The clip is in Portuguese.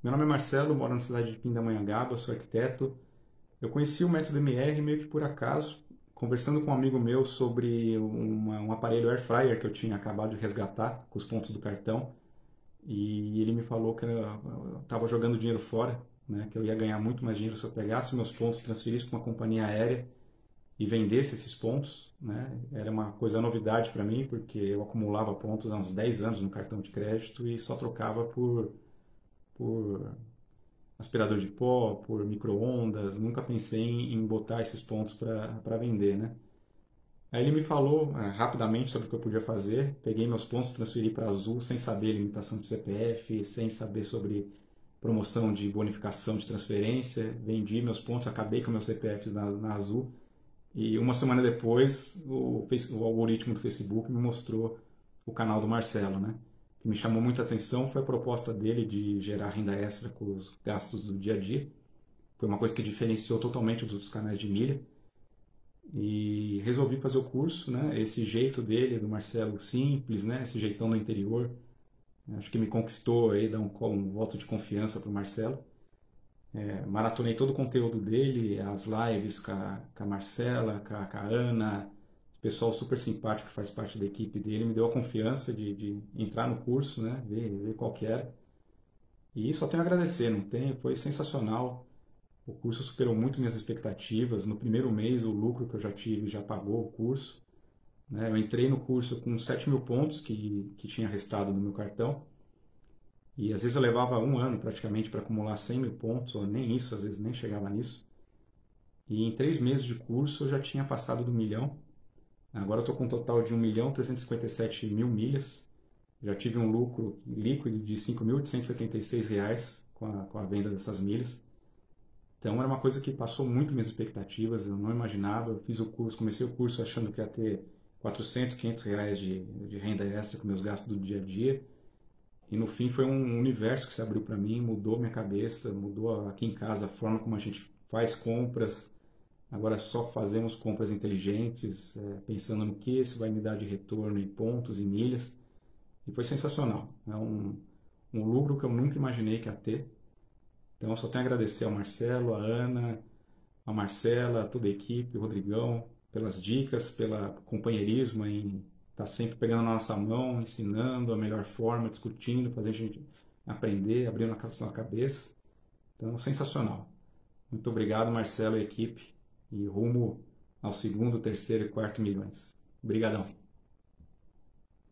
Meu nome é Marcelo, moro na cidade de Pindamonhangaba, sou arquiteto. Eu conheci o método MR meio que por acaso, conversando com um amigo meu sobre uma, um aparelho air fryer que eu tinha acabado de resgatar com os pontos do cartão. E ele me falou que eu estava jogando dinheiro fora, né, que eu ia ganhar muito mais dinheiro se eu pegasse meus pontos, transferisse para uma companhia aérea e vendesse esses pontos. Né? Era uma coisa novidade para mim, porque eu acumulava pontos há uns 10 anos no cartão de crédito e só trocava por, por aspirador de pó, por micro-ondas. Nunca pensei em, botar esses pontos para vender. Né? Aí ele me falou é, rapidamente sobre o que eu podia fazer. Peguei meus pontos, transferi para Azul sem saber limitação de CPF, sem saber sobre promoção de bonificação de transferência. Vendi meus pontos, acabei com meus CPFs na, na Azul e uma semana depois, o, o algoritmo do Facebook me mostrou o canal do Marcelo, né? Que me chamou muita atenção foi a proposta dele de gerar renda extra com os gastos do dia a dia. Foi uma coisa que diferenciou totalmente dos canais de milha. E resolvi fazer o curso, né? Esse jeito dele, do Marcelo, simples, né? Esse jeitão do interior. Acho que me conquistou aí, dá um, um voto de confiança para o Marcelo. É, maratonei todo o conteúdo dele, as lives com a, com a Marcela, com a, com a Ana, pessoal super simpático que faz parte da equipe dele, me deu a confiança de, de entrar no curso, né, ver, ver qual que era. E só tenho a agradecer, não tem, foi sensacional. O curso superou muito minhas expectativas. No primeiro mês, o lucro que eu já tive já pagou o curso. Né? Eu entrei no curso com 7 mil pontos que, que tinha restado no meu cartão. E às vezes eu levava um ano praticamente para acumular 100 mil pontos, ou nem isso, às vezes nem chegava nisso. E em três meses de curso eu já tinha passado do milhão. Agora eu estou com um total de 1 milhão 357 mil milhas. Já tive um lucro líquido de 5.876 reais com a, com a venda dessas milhas. Então era uma coisa que passou muito minhas expectativas, eu não imaginava. Eu fiz o curso, comecei o curso achando que ia ter 400, 500 reais de, de renda extra com meus gastos do dia a dia. E no fim foi um universo que se abriu para mim, mudou minha cabeça, mudou aqui em casa a forma como a gente faz compras. Agora só fazemos compras inteligentes, é, pensando no que isso vai me dar de retorno em pontos e milhas. E foi sensacional. É um, um lucro que eu nunca imaginei que ia ter. Então eu só tenho a agradecer ao Marcelo, a Ana, a Marcela, a toda a equipe, o Rodrigão, pelas dicas, pelo companheirismo em está sempre pegando na nossa mão, ensinando a melhor forma, discutindo, fazendo a gente aprender, abrindo a cabeça. Então, sensacional. Muito obrigado, Marcelo e equipe, e rumo ao segundo, terceiro e quarto milhões. Obrigadão.